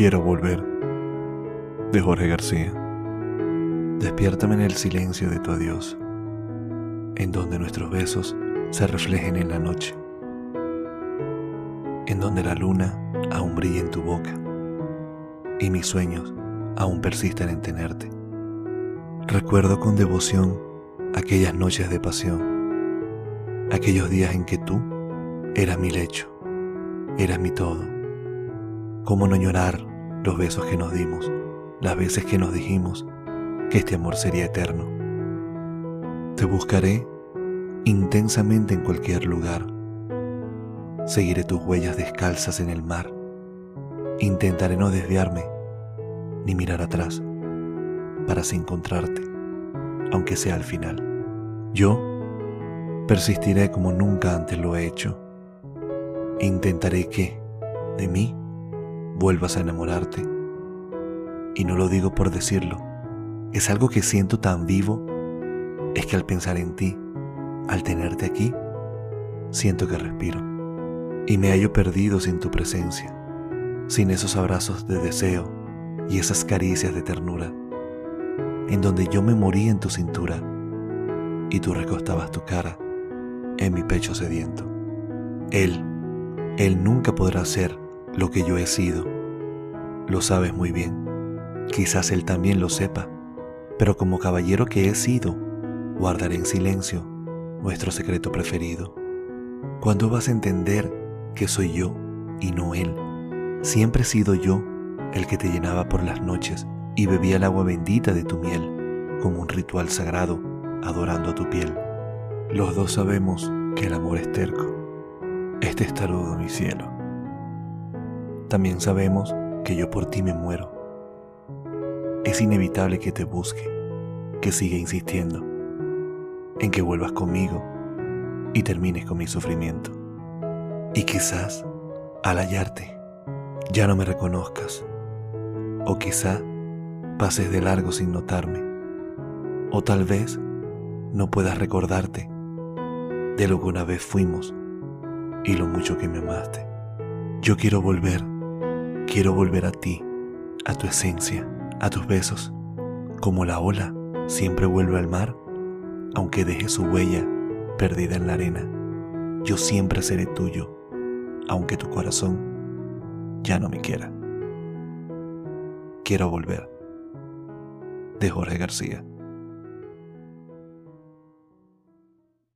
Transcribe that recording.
Quiero volver. De Jorge García. Despiértame en el silencio de tu adiós, en donde nuestros besos se reflejen en la noche, en donde la luna aún brilla en tu boca y mis sueños aún persisten en tenerte. Recuerdo con devoción aquellas noches de pasión, aquellos días en que tú eras mi lecho, eras mi todo ¿Cómo no llorar los besos que nos dimos, las veces que nos dijimos que este amor sería eterno? Te buscaré intensamente en cualquier lugar. Seguiré tus huellas descalzas en el mar. Intentaré no desviarme ni mirar atrás para así encontrarte, aunque sea al final. Yo persistiré como nunca antes lo he hecho. Intentaré que, de mí, vuelvas a enamorarte. Y no lo digo por decirlo, es algo que siento tan vivo, es que al pensar en ti, al tenerte aquí, siento que respiro y me hallo perdido sin tu presencia, sin esos abrazos de deseo y esas caricias de ternura, en donde yo me morí en tu cintura y tú recostabas tu cara en mi pecho sediento. Él, él nunca podrá ser lo que yo he sido. Lo sabes muy bien. Quizás él también lo sepa, pero como caballero que he sido, guardaré en silencio nuestro secreto preferido. ¿Cuándo vas a entender que soy yo y no él? Siempre he sido yo el que te llenaba por las noches y bebía el agua bendita de tu miel, como un ritual sagrado, adorando a tu piel. Los dos sabemos que el amor es terco. Este es tarudo, mi cielo. También sabemos que yo por ti me muero. Es inevitable que te busque, que siga insistiendo, en que vuelvas conmigo y termines con mi sufrimiento. Y quizás, al hallarte, ya no me reconozcas, o quizá pases de largo sin notarme, o tal vez no puedas recordarte de lo que una vez fuimos y lo mucho que me amaste. Yo quiero volver Quiero volver a ti, a tu esencia, a tus besos, como la ola siempre vuelve al mar, aunque deje su huella perdida en la arena. Yo siempre seré tuyo, aunque tu corazón ya no me quiera. Quiero volver. De Jorge García.